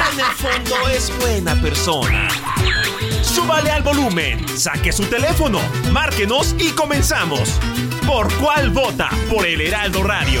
En el fondo es buena persona. Súbale al volumen, saque su teléfono, márquenos y comenzamos. ¿Por cuál vota? Por el Heraldo Radio.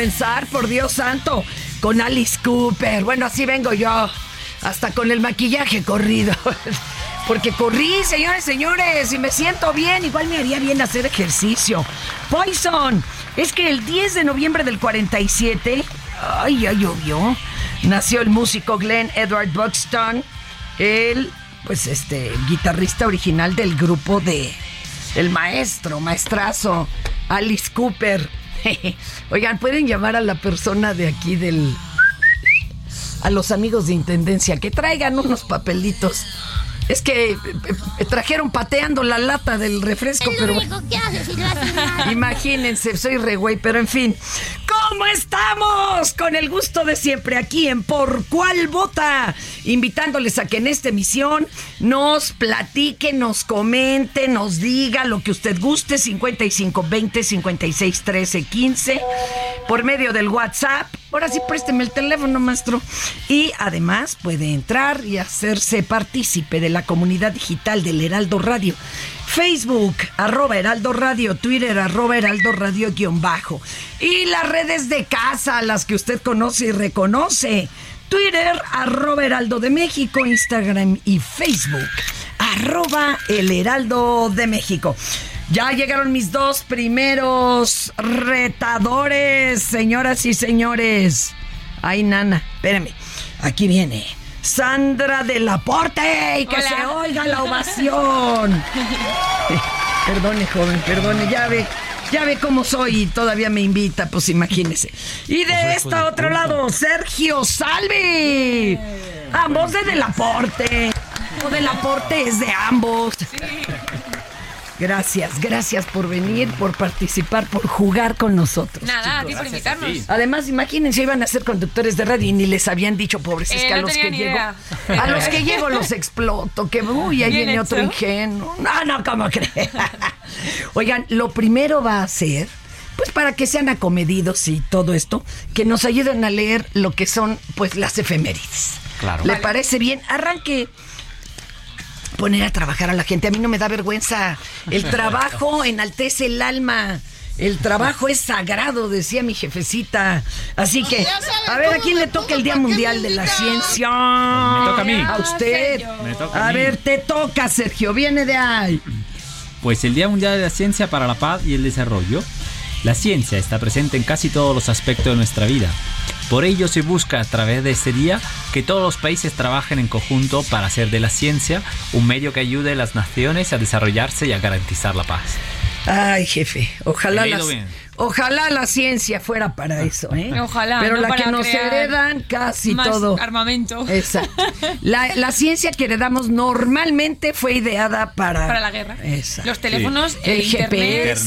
Comenzar, por Dios santo, con Alice Cooper. Bueno, así vengo yo, hasta con el maquillaje corrido. Porque corrí, señores, señores, y me siento bien. Igual me haría bien hacer ejercicio. Poison, es que el 10 de noviembre del 47, ay, ya llovió, nació el músico Glenn Edward Buxton. Él, pues, este, guitarrista original del grupo de el maestro, maestrazo, Alice Cooper. Oigan, pueden llamar a la persona de aquí del. a los amigos de intendencia que traigan unos papelitos. Es que eh, eh, trajeron pateando la lata del refresco, Es pero. único que nada. Imagínense, soy re güey, pero en fin. ¿Cómo estamos? Con el gusto de siempre aquí en Por Cuál Vota. Invitándoles a que en esta emisión nos platique, nos comente, nos diga lo que usted guste. 55 20 56 13 15. Por medio del WhatsApp. Ahora sí, présteme el teléfono, maestro. Y además puede entrar y hacerse partícipe de la comunidad digital del Heraldo Radio. Facebook, arroba Heraldo Radio, Twitter, arroba Heraldo Radio guion bajo. Y las redes de casa, las que usted conoce y reconoce. Twitter, arroba Heraldo de México, Instagram y Facebook, arroba El Heraldo de México. Ya llegaron mis dos primeros retadores, señoras y señores. Ay, nana, espérame. Aquí viene Sandra del Aporte y que Hola. se oiga la ovación. perdone, joven, perdone, ya ve. Ya ve cómo soy y todavía me invita, pues imagínese. Y de este otro lado, Sergio Salvi. Ambos de Del Aporte. O Del Aporte es de ambos. Gracias, gracias por venir, por participar, por jugar con nosotros. Nada, a ti por invitarnos. Además, imagínense, iban a ser conductores de radio y ni les habían dicho, pobres, es Eh, que a no los que llego, idea. a los que llego los exploto, que uy, ahí viene otro ingenuo. No, no, ¿cómo creen? Oigan, lo primero va a ser, pues para que sean acomedidos y todo esto, que nos ayuden a leer lo que son, pues, las efemérides. Claro. ¿Le Vale. parece bien? Arranque poner a trabajar a la gente. A mí no me da vergüenza. El trabajo enaltece el alma. El trabajo es sagrado, decía mi jefecita. Así que, a ver, ¿a quién le toca el Día Mundial de la Ciencia? Me toca a mí. A usted. Sergio. Me toca a A mí. ver, te toca, Sergio. Viene de ahí. Pues el Día Mundial de la Ciencia para la Paz y el Desarrollo. La ciencia está presente en casi todos los aspectos de nuestra vida. Por ello se busca a través de este día que todos los países trabajen en conjunto para hacer de la ciencia un medio que ayude a las naciones a desarrollarse y a garantizar la paz. Ay, jefe, ojalá He la, leído bien. Ojalá la ciencia fuera para eso, ¿eh? Ojalá, Pero no la para que nos heredan casi Más todo. armamento. Exacto. La, la ciencia que heredamos normalmente fue ideada para... Para la guerra. Exacto. Los teléfonos, El el, internet, GPS,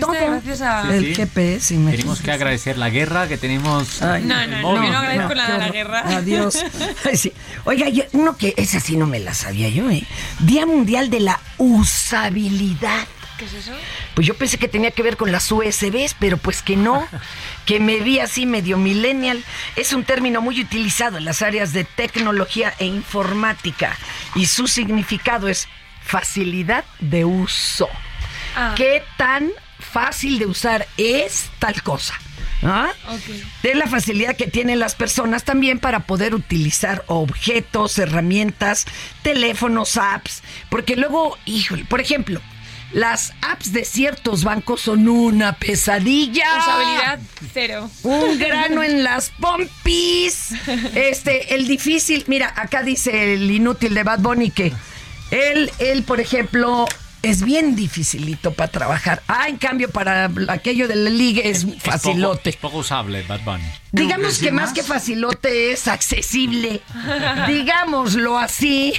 todo existe gracias a... El Sí. GPS, imagínate. Tenemos que agradecer la guerra que tenemos. Ay, No, el no, no, yo no agradezco de la horror. guerra. Adiós. Ay, sí. Oiga, yo- uno que esa sí no me la sabía yo, ¿eh? Día Mundial de la Usabilidad. ¿Qué es eso? Pues yo pensé que tenía que ver con las USBs, pero pues que no, que me vi así medio millennial. Es un término muy utilizado en las áreas de tecnología e informática y su significado es facilidad de uso. Ah. ¿Qué tan fácil de usar es tal cosa? ¿Ah? De la facilidad que tienen las personas también para poder utilizar objetos, herramientas, teléfonos, apps. Porque luego, híjole, por ejemplo, las apps de ciertos bancos son una pesadilla. Usabilidad cero. Un grano en las pompis. Este, el difícil. Mira, acá dice el inútil de Bad Bunny que él, él, por ejemplo, es bien dificilito para trabajar. Ah, en cambio, para aquello de la liga es Es poco- facilote. Es poco usable, Bad Bunny. Digamos que más que facilote es accesible. Digámoslo así.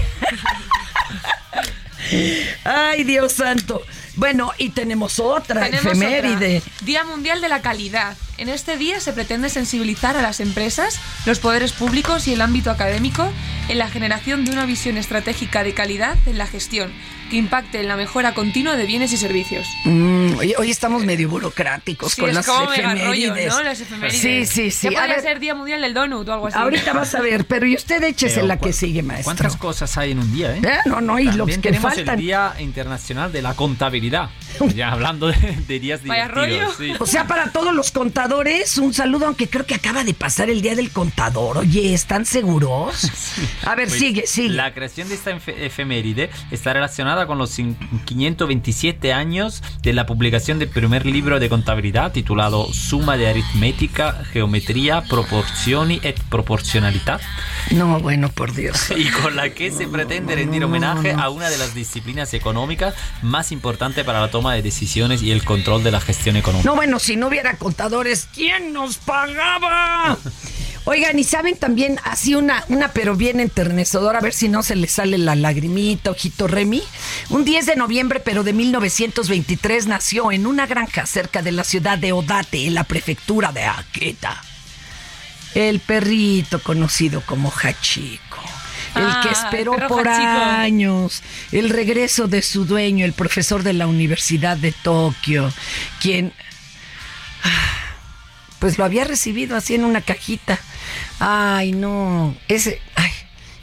Ay, Dios santo. Bueno, y tenemos otra Tenemos efeméride. otra. Día Mundial de la Calidad. En este día se pretende sensibilizar a las empresas, los poderes públicos y el ámbito académico en la generación de una visión estratégica de calidad en la gestión que impacte en la mejora continua de bienes y servicios. Mm, hoy, hoy estamos medio burocráticos Sí, con es las como mega efemérides. rollo, ¿no? Las efemérides. Sí, sí, sí. Ya A podría ver, ser Día Mundial del Donut o algo así. ahorita vas a ver, pero y usted échese Pero, la que ¿cu- sigue, maestro. ¿Cuántas cosas hay en un día, eh? Eh, no, no, y los También que tenemos faltan. el Día Internacional de la Contabilidad. Ya hablando de, de días Vaya divertidos. rollo. sí. O sea, para todos los contadores, un saludo, aunque creo que acaba de pasar el día del contador. Oye, ¿están seguros? A ver, Pues, sigue, sigue. La creación de esta efe- efeméride está relacionada con los cin- 527 años de la publicación del primer libro de contabilidad titulado Suma de aritmética, geometría, proporzioni et proporzionalità No, bueno, por Dios. y con la que se pretende rendir homenaje a una de las disciplinas económicas más importantes para la toma de decisiones y el control de la gestión económica. No, bueno, si no hubiera contadores, ¿quién nos pagaba? Oigan, y saben también, así una, una pero bien enternecedora, a ver si no se le sale la lagrimita, ojito Remy. Un 10 de noviembre, pero de 1923, nació en una granja cerca de la ciudad de Odate, en la prefectura de Akita. El perrito conocido como Hachiko. El Ah, que el esperó por años el regreso de su dueño, el profesor de la Universidad de Tokio, quien ah, pues lo había recibido así en una cajita. Ay, no, ese, ay,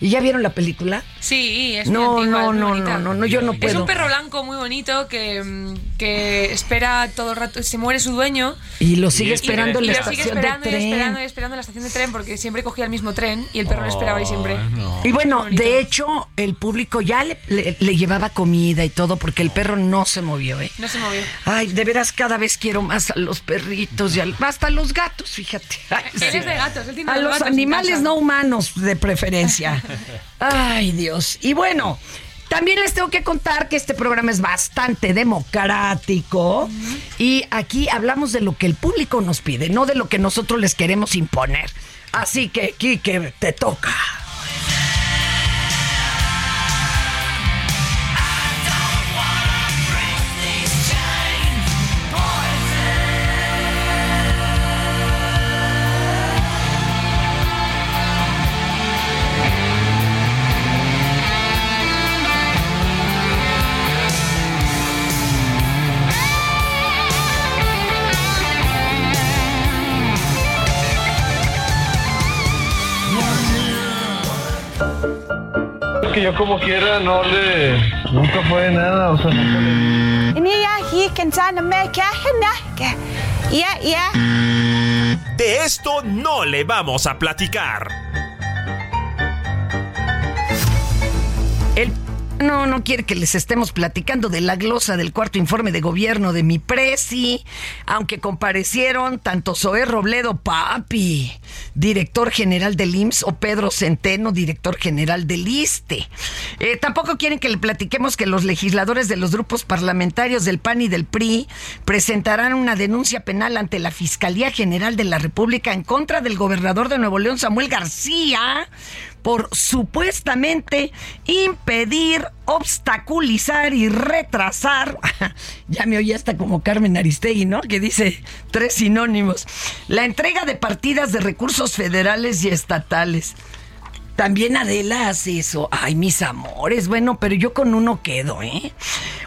¿y ya vieron la película? Sí, es No, muy antigua, no, es muy no, bonita. no, no, no, yo no Es puedo. un perro blanco muy bonito que, mm, que espera todo el rato, se muere su dueño. Y lo sigue Y- esperando en y la lo sigue estación esperando de y tren. esperando y esperando en la estación de tren porque siempre cogía el mismo tren y el perro lo esperaba ahí siempre. Ay, no. Y bueno, de hecho, el público ya le, le- le llevaba comida y todo porque el perro no se movió, ¿eh? No se movió. Ay, de veras cada vez quiero más a los perritos y al- hasta a los gatos, fíjate. Ay, Él sí. es de gatos, él tiene A los gatos animales no humanos de preferencia. Ay, Dios. Y bueno, también les tengo que contar que este programa es bastante democrático y aquí hablamos de lo que el público nos pide, no de lo que nosotros les queremos imponer. Así que, Kike, te toca. Yo como quiera no le... Nunca fue nada, o sea, nunca le... De esto no le vamos a platicar. No, no quiere que les estemos platicando de la glosa del cuarto informe de gobierno de mi presi, aunque comparecieron tanto Zoé Robledo Papi, director general del IMSS, o Pedro Centeno, director general del ISTE. Eh, tampoco quieren que le platiquemos que los legisladores de los grupos parlamentarios del PAN y del PRI presentarán una denuncia penal ante la Fiscalía General de la República en contra del gobernador de Nuevo León, Samuel García, por supuestamente impedir, obstaculizar y retrasar, ya me oí hasta como Carmen Aristegui, ¿no? Que dice tres sinónimos, la entrega de partidas de recursos federales y estatales. También Adela hace eso. Ay, mis amores. Bueno, pero yo con uno quedo, ¿eh?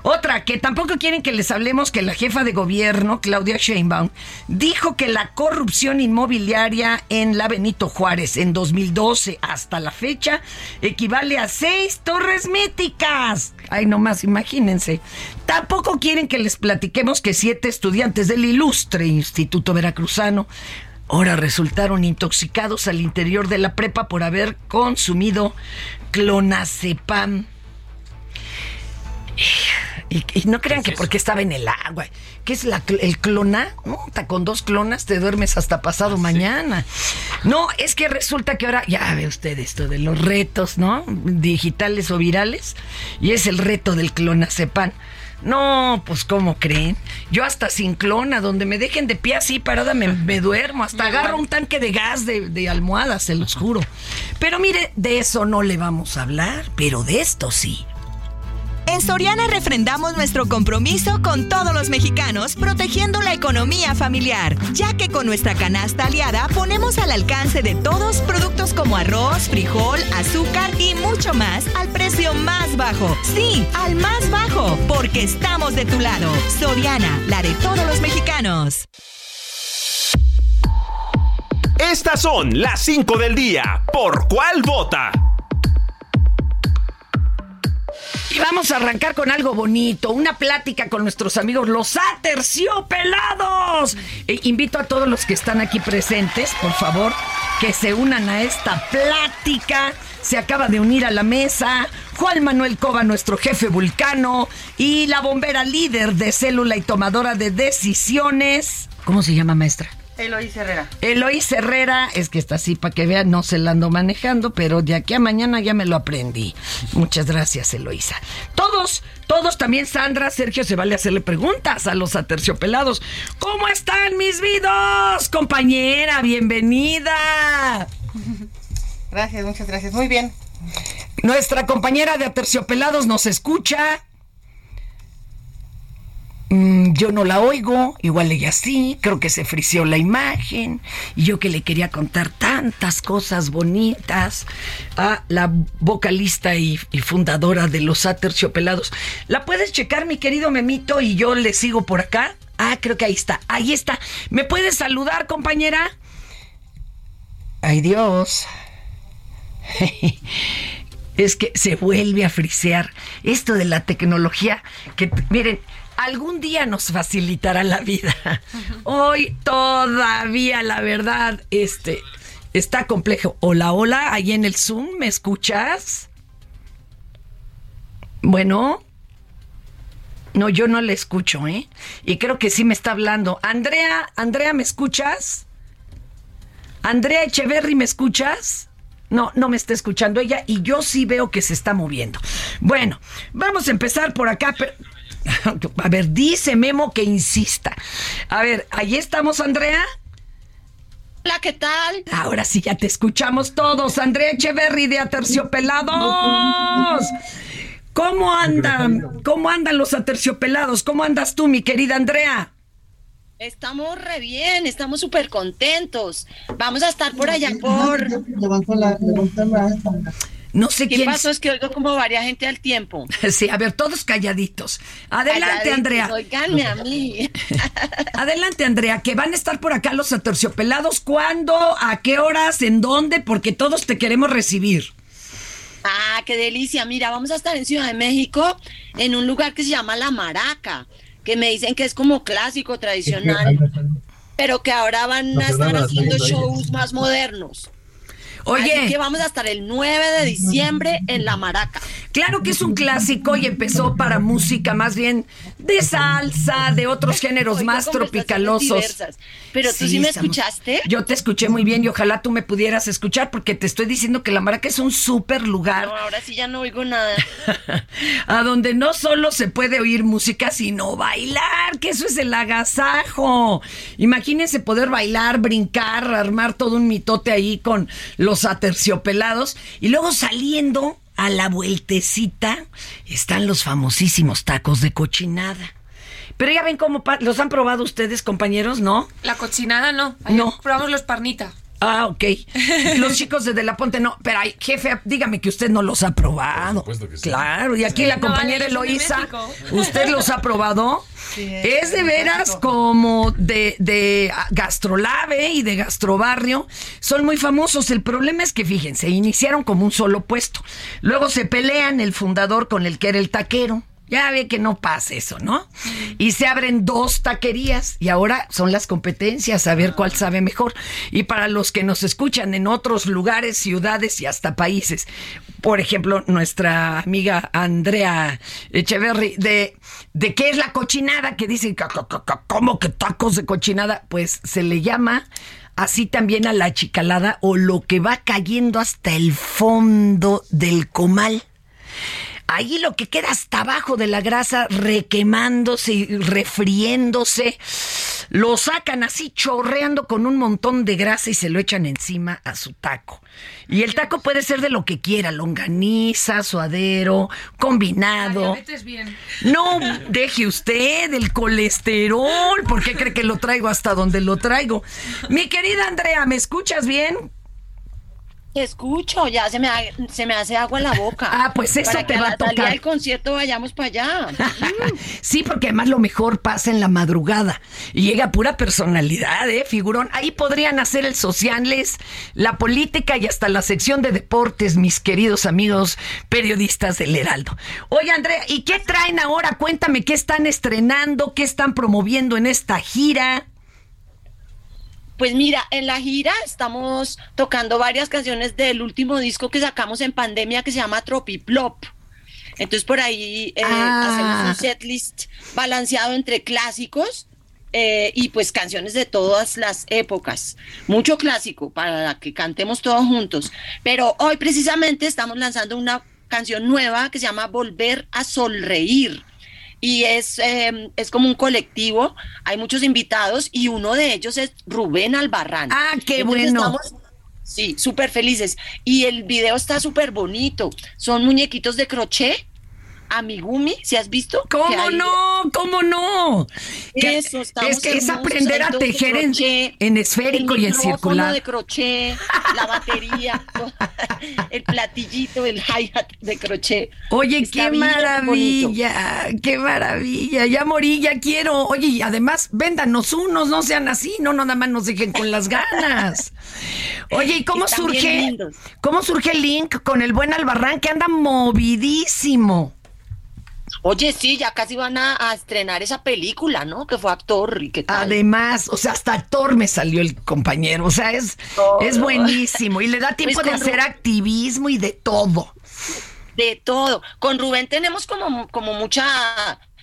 Otra, que tampoco quieren que les hablemos que la jefa de gobierno, Claudia Sheinbaum, dijo que la corrupción inmobiliaria en la Benito Juárez en 2012 hasta la fecha equivale a seis torres míticas. Ay, nomás, imagínense. Tampoco quieren que les platiquemos que siete estudiantes del ilustre Instituto Veracruzano ahora resultaron intoxicados al interior de la prepa por haber consumido clonazepam. Y, y no crean que porque estaba en el agua. ¿Qué es la, el clona? No, con dos clonas te duermes hasta pasado mañana. No, es que resulta que ahora, ya ve usted esto de los retos, ¿no? Digitales o virales. Y es el reto del clonazepam. No, pues ¿cómo creen? Yo hasta sin clona, donde me dejen de pie así parada me, me duermo, hasta agarro un tanque de gas de, de almohadas, se los juro. Pero mire, de eso no le vamos a hablar, pero de esto sí. En Soriana refrendamos nuestro compromiso con todos los mexicanos, protegiendo la economía familiar, ya que con nuestra canasta aliada ponemos al alcance de todos productos como arroz, frijol, azúcar y mucho más al precio más bajo. Sí, al más bajo, porque estamos de tu lado. Soriana, la de todos los mexicanos. Estas son las 5 del día. ¿Por cuál vota? Vamos a arrancar con algo bonito, una plática con nuestros amigos los aterciopelados. E invito a todos los que están aquí presentes, por favor, que se unan a esta plática. Se acaba de unir a la mesa Juan Manuel Cova, nuestro jefe vulcano, y la bombera líder de célula y tomadora de decisiones. ¿Cómo se llama, maestra? Eloís Herrera. Eloís Herrera, es que está así para que vean, no se la ando manejando, pero de aquí a mañana ya me lo aprendí. Muchas gracias, Eloísa. Todos, todos también, Sandra, Sergio, se vale hacerle preguntas a los aterciopelados. ¿Cómo están mis vidos? Compañera, bienvenida. Gracias, muchas gracias. Muy bien. Nuestra compañera de aterciopelados nos escucha. Mm, yo no la oigo, igual ella sí, creo que se frició la imagen. Y yo que le quería contar tantas cosas bonitas a la vocalista y, y fundadora de los Aterciopelados. ¿La puedes checar, mi querido Memito, y yo le sigo por acá? Ah, creo que ahí está, ahí está. ¿Me puedes saludar, compañera? Ay, Dios. es que se vuelve a frisear esto de la tecnología que miren algún día nos facilitará la vida. Hoy todavía la verdad este está complejo. Hola hola ahí en el zoom me escuchas bueno. No yo no le escucho eh y creo que sí me está hablando. Andrea Andrea me escuchas Andrea Echeverry me escuchas no, no me está escuchando ella y yo sí veo que se está moviendo. Bueno, vamos a empezar por acá. pero- A ver, dice Memo que insista. A ver, ahí estamos, Andrea. Hola, ¿qué tal? Ahora sí ya te escuchamos todos. Andrea Echeverry de Aterciopelados. ¿Cómo andan? ¿Cómo andan los aterciopelados? ¿Cómo andas tú, mi querida Andrea? Estamos re bien, estamos súper contentos. Vamos a estar por allá por... No sé ¿Qué quién. pasó? Es que oigo como varia gente al tiempo. Sí, a ver, todos calladitos. Adelante, Calladitos, Andrea. Oiganme a mí. Adelante, Andrea, que van a estar por acá los aterciopelados. ¿Cuándo? ¿A qué horas? ¿En dónde? Porque todos te queremos recibir. Ah, qué delicia. Mira, vamos a estar en Ciudad de México en un lugar que se llama La Maraca, que me dicen que es como clásico, tradicional, pero que ahora van a estar haciendo shows más modernos. Oye. Así que vamos a estar el 9 de diciembre en La Maraca. Claro que es un clásico y empezó para música más bien de salsa, de otros géneros más tropicalosos. diversas. Pero tú sí me estamos- escuchaste. Yo te escuché muy bien y ojalá tú me pudieras escuchar porque te estoy diciendo que la Maraca es un súper lugar No, ahora sí ya no oigo nada. a donde no solo se puede oír música, sino bailar, que eso es el agasajo. Imagínense poder bailar, brincar, armar todo un mitote ahí con los aterciopelados y luego saliendo a la vueltecita están los famosísimos tacos de cochinada. Pero ya ven cómo los han probado ustedes, compañeros, ¿no? La cochinada no. Ayer No. Probamos los parnita. Ah, ok. Los chicos de De La Ponte no. Pero ay, jefe, dígame que usted no los ha probado. Claro, y aquí la No, compañera vale, de Eloísa. ¿usted los ha probado? es de veras como de, de gastrolave y de gastrobarrio. Son muy famosos. El problema es que, fíjense, iniciaron como un solo puesto. Luego se pelean el fundador con el que era el taquero. Ya ve que no pasa eso, ¿no? Y se abren dos taquerías y ahora son las competencias, a ver cuál sabe mejor. Y para los que nos escuchan en otros lugares, ciudades y hasta países, por ejemplo, nuestra amiga Andrea Echeverry, de, de qué es la cochinada, que dice, "C- c- c- ¿cómo que tacos de cochinada? Pues se le llama así también a la chicalada o lo que va cayendo hasta el fondo del comal. Ahí lo que queda hasta abajo de la grasa requemándose y refriéndose, lo sacan así chorreando con un montón de grasa y se lo echan encima a su taco. Y el taco puede ser de lo que quiera, longaniza, suadero, combinado. Bien. No deje usted el colesterol, ¿por qué cree que lo traigo hasta donde lo traigo? Mi querida Andrea, ¿me escuchas bien? Te escucho, ya se me, ha- se me hace agua en la boca. Ah, pues eso Para te que va a tocar. del concierto vayamos para allá. Sí, porque además lo mejor pasa en la madrugada y llega pura personalidad, ¿eh, figurón? Ahí podrían hacer el sociales, la política y hasta la sección de deportes, mis queridos amigos periodistas del Heraldo. Oye, Andrea, ¿y qué traen ahora? Cuéntame qué están estrenando, qué están promoviendo en esta gira. Pues mira, en la gira estamos tocando varias canciones del último disco que sacamos en pandemia que se llama Tropiplop. Entonces por ahí eh, Ah. hacemos un setlist balanceado entre clásicos eh, y pues canciones de todas las épocas. Mucho clásico para que cantemos todos juntos. Pero hoy precisamente estamos lanzando una canción nueva que se llama Volver a Sonreír. Y es, eh, es como un colectivo, hay muchos invitados y uno de ellos es Rubén Albarrán. Ah, qué Entonces bueno. estamos, sí, súper felices. Y el video está súper bonito. Son muñequitos de crochet, amigumi, ¿si has visto? Que ¿Cómo hay- no? ¿Cómo no? Que- Eso, es, es hermosos, aprender a tejer en, crochet, en esférico el y en circular. de crochet, la batería, el platillito, el hi-hat de crochet. Oye, Está qué bonito. maravilla, qué maravilla. Ya morí, ya quiero. Oye, y además, véndanos unos, no sean así, no, no nada más nos dejen con las ganas. Oye, ¿y cómo Están surge? ¿Cómo surge el link con el buen Albarrán que anda movidísimo? Oye, sí, ya casi van a, a estrenar esa película, ¿no? Que fue actor y qué tal. Además, o sea, hasta actor me salió el compañero. O sea, es, Todo. es buenísimo y le da tiempo Pues de con hacer activismo y de todo. De todo. Con Rubén tenemos como, como mucha,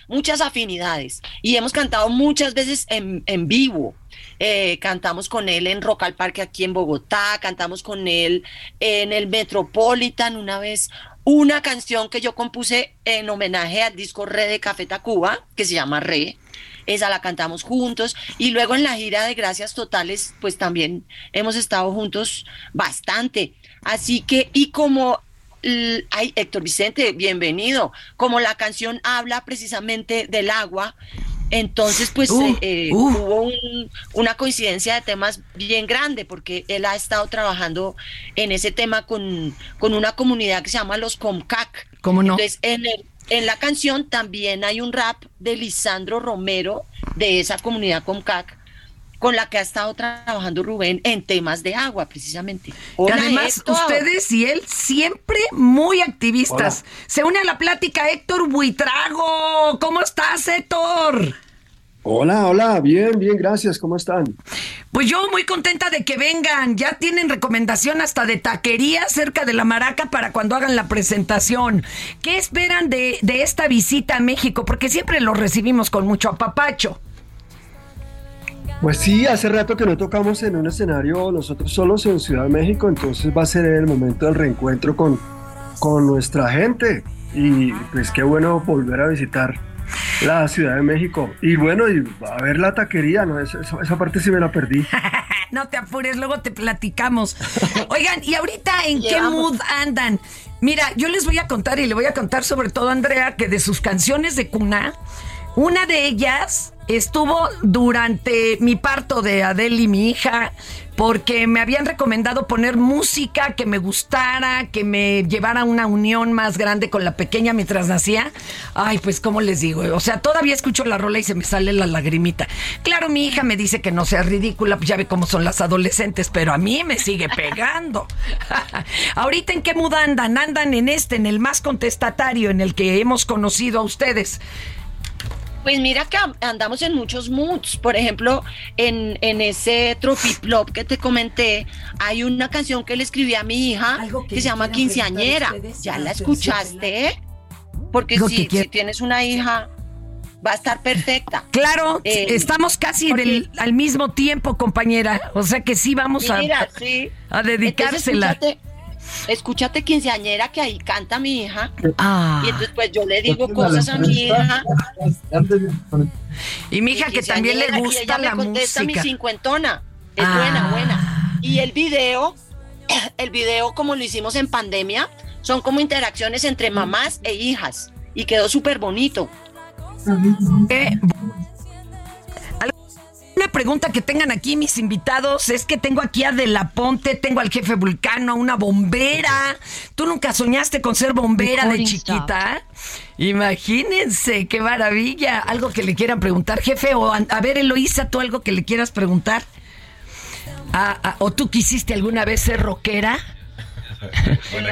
muchas afinidades y hemos cantado muchas veces en, en vivo. Eh, cantamos con él en Rock al Parque aquí en Bogotá, cantamos con él en el Metropolitan una vez una canción que yo compuse en homenaje al disco Re de Café Tacuba, que se llama Re. Esa la cantamos juntos y luego en la gira de Gracias Totales, pues también hemos estado juntos bastante. Así que, y como Ay, Héctor Vicente, bienvenido. Como la canción habla precisamente del agua, entonces pues Uh, eh, eh, uh. hubo un- una coincidencia de temas bien grande porque él ha estado trabajando en ese tema con, con una comunidad que se llama los Comcac. ¿Cómo no? Entonces en, el- en la canción también hay un rap de Lisandro Romero de esa comunidad Comcac. Con la que ha estado trabajando Rubén en temas de agua, precisamente. Hola, Además, Héctor. ustedes y él siempre muy activistas. Se une a la plática Héctor Buitrago. ¿Cómo estás, Héctor? Hola, hola, bien, bien, gracias, ¿cómo están? Pues yo muy contenta de que vengan. Ya tienen recomendación hasta de taquería cerca de la Maraca para cuando hagan la presentación. ¿Qué esperan de, de esta visita a México? Porque siempre lo recibimos con mucho apapacho. Pues sí, hace rato que no tocamos en un escenario nosotros solos en Ciudad de México, entonces va a ser el momento del reencuentro con, con nuestra gente. Y pues qué bueno volver a visitar la Ciudad de México. Y bueno, y a ver la taquería, ¿no? Esa, esa- esa parte sí me la perdí. No te apures, luego te platicamos. Oigan, ¿y ahorita en qué mood andan? Mira, yo les voy a contar y le voy a contar sobre todo a Andrea que de sus canciones de cuna, una de ellas estuvo durante mi parto de Adele y mi hija, porque me habían recomendado poner música que me gustara, que me llevara a una unión más grande con la pequeña mientras nacía. Ay, pues, ¿cómo les digo? O sea, todavía escucho la rola y se me sale la lagrimita. Claro, mi hija me dice que no sea ridícula, pues ya ve cómo son las adolescentes, pero a mí me sigue pegando. Ahorita, ¿en qué mood andan? Andan en este, en el más contestatario, en el que hemos conocido a ustedes. Pues mira que am- andamos en muchos moods. Por ejemplo, en, en ese Tropiplop que te comenté, hay una canción que le escribí a mi hija Algo que que, se llama Quinceañera. ¿Ya la escuchaste? Porque si, si tienes una hija, va a estar perfecta. Claro, Eh, estamos casi porque- del- al mismo tiempo, compañera. O sea que sí vamos a, sí. a dedicársela. Entonces, escúchate, escúchate Quinceañera que ahí canta mi hija. Ah. Y entonces pues yo le digo cosas a mi hija. Y mi hija que también le y gusta ella la me contesta música. mi cincuentona. Es Ah. buena, buena. Y el video, el video como lo hicimos en pandemia, son como interacciones entre mamás e hijas. Y quedó súper bonito. Eh, Una pregunta que tengan aquí mis invitados es que tengo aquí a De La Ponte, tengo al jefe Vulcano, a una bombera. ¿Tú nunca soñaste con ser bombera de chiquita? Imagínense, qué maravilla. Algo que le quieran preguntar, jefe, o a, a ver, Eloísa, tú algo que le quieras preguntar. Ah, ah, ¿O tú quisiste alguna vez ser rockera?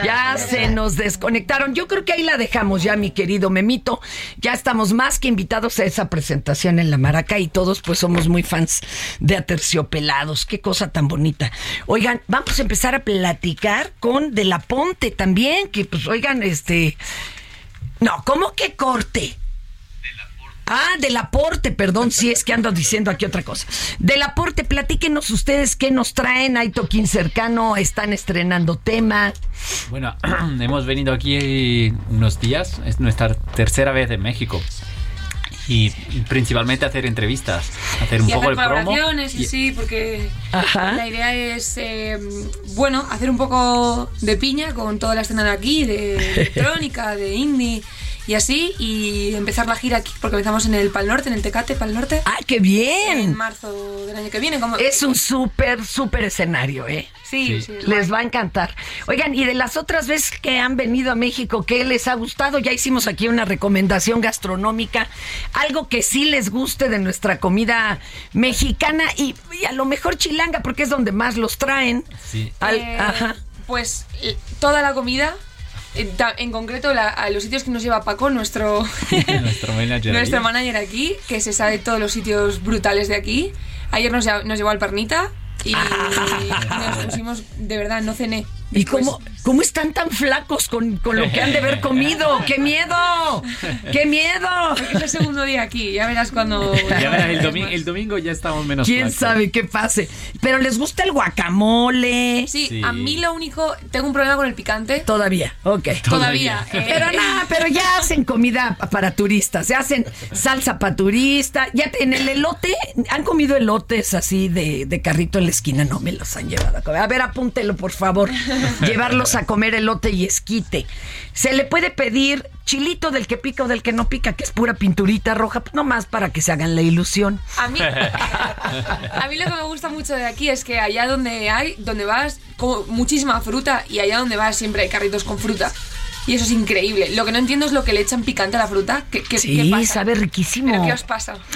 Ya se nos desconectaron. Yo creo que ahí la dejamos ya, mi querido Memito. Ya estamos más que invitados a esa presentación en la Maraca y todos pues somos muy fans de Aterciopelados. Qué cosa tan bonita. Oigan, vamos a empezar a platicar con De La Ponte también, que pues oigan, este... No, ¿cómo que corte? Ah, del aporte, perdón, si es que ando diciendo aquí otra cosa. Del aporte, platíquenos ustedes qué nos traen. Hay toquín cercano, están estrenando tema. Bueno, hemos venido aquí unos días, es nuestra tercera vez en México. Y principalmente hacer entrevistas, hacer un y poco hacer el promo. y y- sí, porque Ajá. la idea es, eh, bueno, hacer un poco de piña con toda la escena de aquí, de electrónica, de indie y así, y empezar la gira aquí, porque empezamos en el Pal Norte, en el Tecate, Pal Norte. ¡Ah, qué bien! En marzo del año que viene. Como... Es un súper, súper escenario, ¿eh? Sí, sí. es Les va a encantar. Oigan, y de las otras veces que han venido a México, ¿qué les ha gustado? Ya hicimos aquí una recomendación gastronómica, algo que sí les guste de nuestra comida mexicana y, y a lo mejor chilanga, porque es donde más los traen. Sí. Al- Eh, ajá. Pues toda la comida, en, ta- en concreto la- a los sitios que nos lleva Paco, nuestro, Nuestro manager. nuestro ahí. manager aquí, que se sabe todos los sitios brutales de aquí. Ayer nos, lle- nos llevó al Pernita y nos pusimos, de verdad, no cené. ¿Y cómo, cómo están tan flacos con, con lo que han de haber comido? ¡Qué miedo! ¡Qué miedo! Es el segundo día aquí, ya verás cuando... Ya verás, el, domi- el domingo ya estamos menos ¿Quién flacos. sabe qué pase? Pero les gusta el guacamole. Sí, Sí. a mí lo único, tengo un problema con el picante. Todavía, ok. Todavía. eh, Pero nada, pero ya hacen comida para turistas, se hacen salsa para turista. Ya en el elote, ¿han comido elotes así de, de carrito en la esquina? No me los han llevado a comer. A ver, apúntelo, por favor. Llevarlos a comer elote y esquite. Se le puede pedir chilito del que pica o del que no pica, que es pura pinturita roja, pues nomás para que se hagan la ilusión. A mí, a mí lo que me gusta mucho de aquí es que allá donde hay, donde vas, como muchísima fruta y allá donde vas siempre hay carritos con fruta. Y eso es increíble. Lo que no entiendo es lo que le echan picante a la fruta. ¿Qué, qué- Sí, qué pasa? sabe riquísimo. ¿Pero qué os pasa?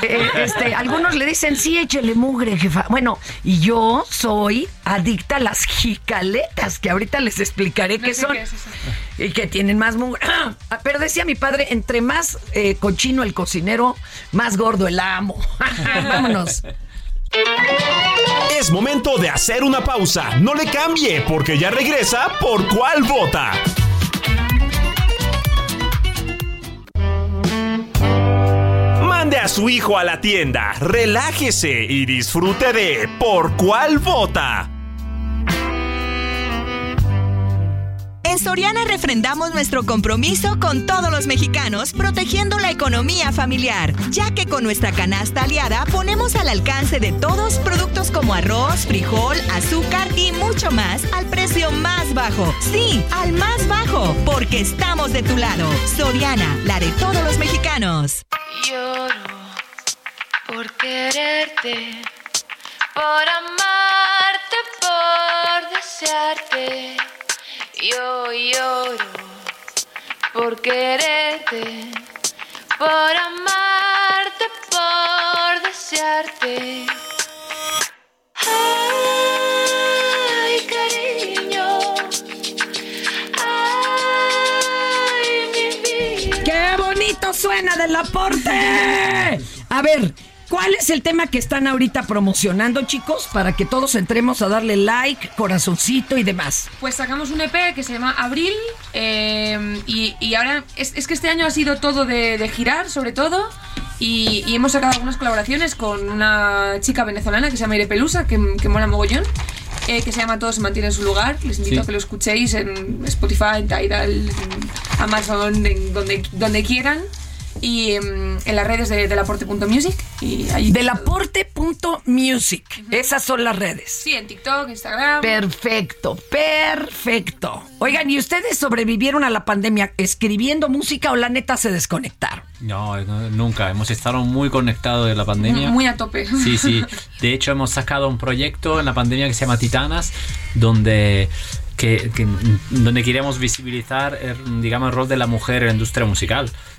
Eh, este, algunos le dicen, sí, échele mugre, jefa. Bueno, y yo soy adicta a las jicaletas, que ahorita les explicaré No qué son. qué es eso. Y que tienen más mugre. Pero decía mi padre, entre más eh, cochino el cocinero, más gordo el amo. Vámonos. Es momento de hacer una pausa. No le cambie, porque ya regresa por cuál vota. Mande a su hijo a la tienda, relájese y disfrute de por cuál vota. En Soriana refrendamos nuestro compromiso con todos los mexicanos, protegiendo la economía familiar, ya que con nuestra canasta aliada ponemos al alcance de todos productos como arroz, frijol, azúcar y mucho más al precio más bajo. Sí, al más bajo, porque estamos de tu lado. Soriana, la de todos los mexicanos. Lloro por quererte, por amarte, por desearte. Yo lloro por quererte, por amarte, por desearte. Ay, cariño. Ay, mi vida. ¡Qué bonito suena del aporte! A ver, ¿cuál es el tema que están ahorita promocionando, chicos? Para que todos entremos a darle like, corazoncito y demás. Pues sacamos un EP que se llama Abril eh, y, y ahora es, es que este año ha sido todo de, de girar sobre todo y, y hemos sacado algunas colaboraciones con una chica venezolana que se llama Ire Pelusa que, que mola mogollón eh, que se llama Todo se mantiene en su lugar les invito Sí. a que lo escuchéis en Spotify, en Tidal, en Amazon, en donde, donde quieran y em, en las redes de, delaporte.music y ahí Delaporte.music. Esas son las redes. Sí, en TikTok, Instagram. Perfecto, perfecto. Oigan, ¿y ustedes sobrevivieron a la pandemia escribiendo música o la neta se desconectaron? No, no, nunca. Hemos estado muy conectados de la pandemia. Muy a tope. Sí, sí. De hecho, hemos sacado un proyecto en la pandemia que se llama Titanas, donde, que, que- donde queríamos visibilizar, el, digamos, el rol de la mujer en la industria musical,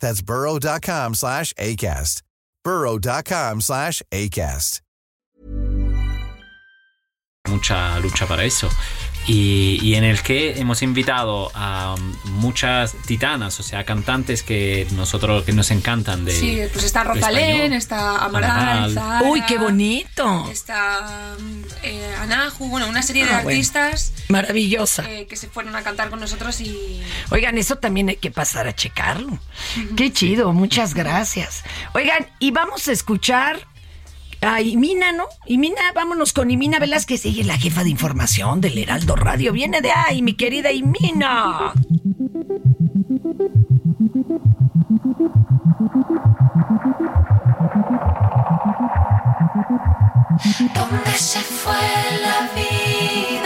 That's burrow.com slash ACAST. burrow.com slash ACAST. mucha lucha para eso. Y, y en el que hemos invitado a muchas titanas, o sea, cantantes que nosotros que nos encantan de Sí, pues está Rosalén, está Amaral. Zahara, Uy, qué bonito. Está eh, Anahu, bueno, una serie de Ah, bueno. artistas Maravillosa. eh, que se fueron a cantar con nosotros y Oigan, eso también hay que pasar a checarlo. Qué chido, muchas gracias. Oigan, y vamos a escuchar a Imina, ¿no? Imina, vámonos con Imina Velázquez. Ella es la jefa de información del Heraldo Radio. Viene de ahí, mi querida Imina. ¿Dónde se fue la vida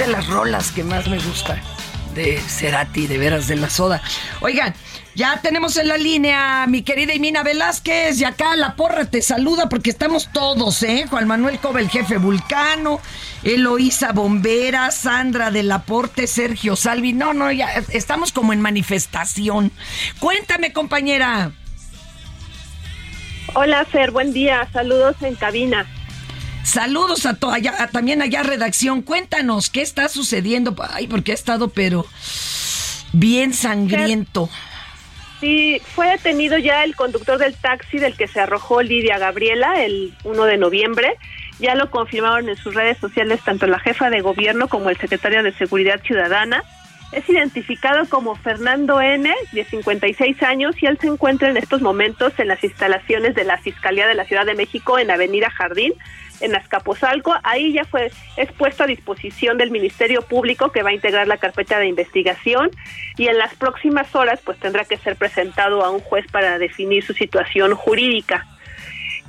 De las rolas que más me gusta de Cerati, de veras, de la soda. Oigan, ya tenemos en la línea mi querida Imina Velázquez y acá la porra te saluda porque estamos todos, ¿eh? Juan Manuel Cova, el jefe Vulcano, Eloísa Bombera, Sandra del Aporte, Sergio Salvi. No, no, ya estamos como en manifestación. Cuéntame, compañera. Hola, Fer, buen día. Saludos en cabina. Saludos a, to- a- también allá redacción. Cuéntanos qué está sucediendo. Ay, porque ha estado pero bien sangriento. Sí, fue detenido ya el conductor del taxi del que se arrojó Lidia Gabriela el 1 de noviembre. Ya lo confirmaron en sus redes sociales tanto la jefa de gobierno como el secretario de Seguridad Ciudadana. Es identificado como Fernando N., de 56 años, y él se encuentra en estos momentos en las instalaciones de la Fiscalía de la Ciudad de México en Avenida Jardín, en Azcapotzalco. Ahí ya fue expuesto a disposición del Ministerio Público que va a integrar la carpeta de investigación y en las próximas horas pues tendrá que ser presentado a un juez para definir su situación jurídica.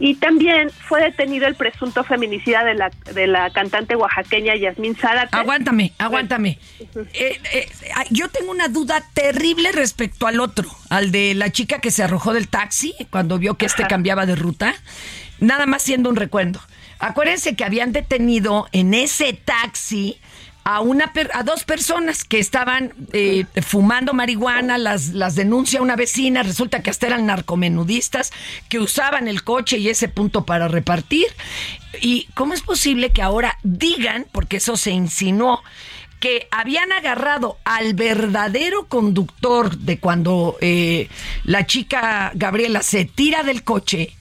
Y también fue detenido el presunto feminicida de la, de la cantante oaxaqueña Yasmín Zárate. Aguántame, aguántame. Eh, eh, ah, yo tengo una duda terrible respecto al otro, al de la chica que se arrojó del taxi cuando vio que este cambiaba de ruta. Nada más siendo un recuerdo. Acuérdense que habían detenido en ese taxi a una per- a dos personas que estaban eh, fumando marihuana, las, denuncia una vecina, resulta que hasta eran narcomenudistas que usaban el coche y ese punto para repartir. ¿Y cómo es posible que ahora digan, porque eso se insinuó, que habían agarrado al verdadero conductor de cuando eh, la chica Gabriela se tira del coche,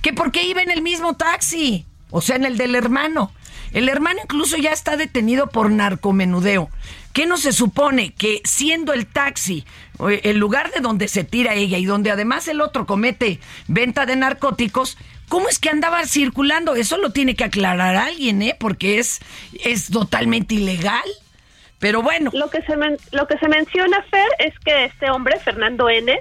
que porque iba en el mismo taxi, o sea, en el del hermano. El hermano incluso ya está detenido por narcomenudeo. ¿Qué no se supone que siendo el taxi eh, el lugar de donde se tira ella y donde además el otro comete venta de narcóticos, ¿cómo es que andaba circulando? Eso lo tiene que aclarar alguien, ¿eh? Porque es, es totalmente ilegal. Pero bueno. Lo que, se men- lo que se menciona, Fer, es que este hombre, Fernando N.,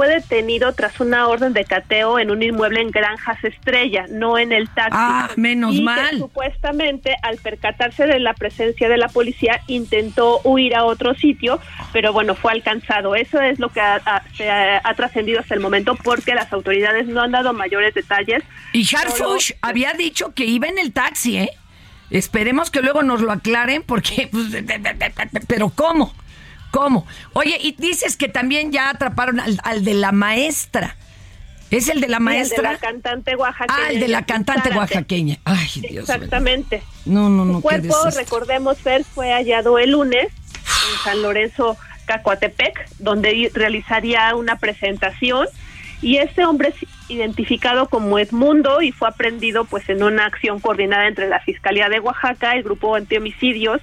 fue detenido tras una orden de cateo en un inmueble en Granjas Estrella, no en el taxi. Ah, menos Y que mal. supuestamente, al percatarse de la presencia de la policía, intentó huir a otro sitio, pero bueno, fue alcanzado. Eso es lo que ha, ha- se ha- ha trascendido hasta el momento porque las autoridades no han dado mayores detalles. Y Harfush había dicho que iba en el taxi, ¿eh? Esperemos que luego nos lo aclaren porque, pues, pero ¿cómo? ¿Cómo? Oye, y dices que también ya atraparon al, al de la maestra. ¿Es el de la Sí, el maestra? de la cantante oaxaqueña. ah, el de la cantante oaxaqueña. Ay, Dios mío. Exactamente. No, no, no, Su cuerpo, recordemos, Fer, fue hallado el lunes en San Lorenzo, Cacoatepec, donde realizaría una presentación. Y este hombre es identificado como Edmundo y fue aprendido pues en una acción coordinada entre la Fiscalía de Oaxaca, el Grupo Antihomicidios